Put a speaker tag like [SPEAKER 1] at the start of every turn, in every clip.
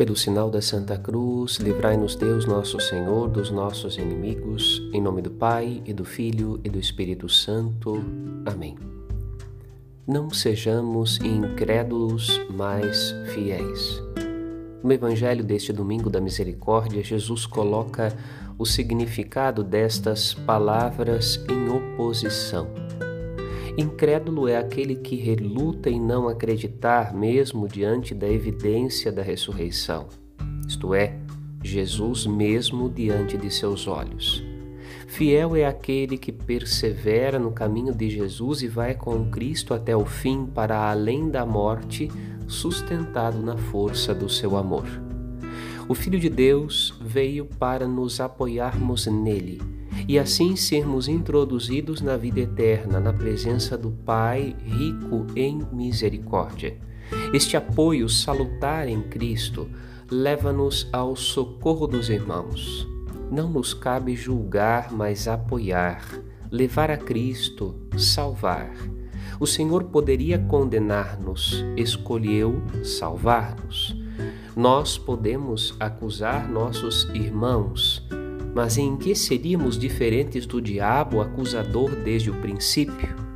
[SPEAKER 1] Pelo sinal da Santa Cruz, livrai-nos Deus nosso Senhor dos nossos inimigos, em nome do Pai e do Filho e do Espírito Santo. Amém. Não sejamos incrédulos, mas fiéis. No Evangelho deste domingo da misericórdia, Jesus coloca o significado destas palavras em oposição. Incrédulo é aquele que reluta em não acreditar, mesmo diante da evidência da ressurreição, isto é, Jesus mesmo diante de seus olhos. Fiel é aquele que persevera no caminho de Jesus e vai com Cristo até o fim, para além da morte, sustentado na força do seu amor. O Filho de Deus veio para nos apoiarmos nele e assim sermos introduzidos na vida eterna, na presença do Pai rico em misericórdia. Este apoio salutar em Cristo leva-nos ao socorro dos irmãos. Não nos cabe julgar, mas apoiar, levar a Cristo, salvar. O Senhor poderia condenar-nos, escolheu salvar-nos. Nós podemos acusar nossos irmãos, mas em que seríamos diferentes do diabo acusador desde o princípio?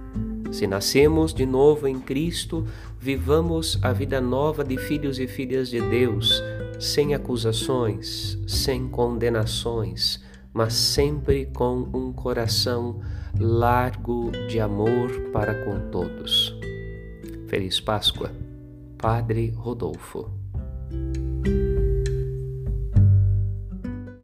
[SPEAKER 1] Se nascemos de novo em Cristo, vivamos a vida nova de filhos e filhas de Deus, sem acusações, sem condenações, mas sempre com um coração largo de amor para com todos. Feliz Páscoa, Padre Rodolfo.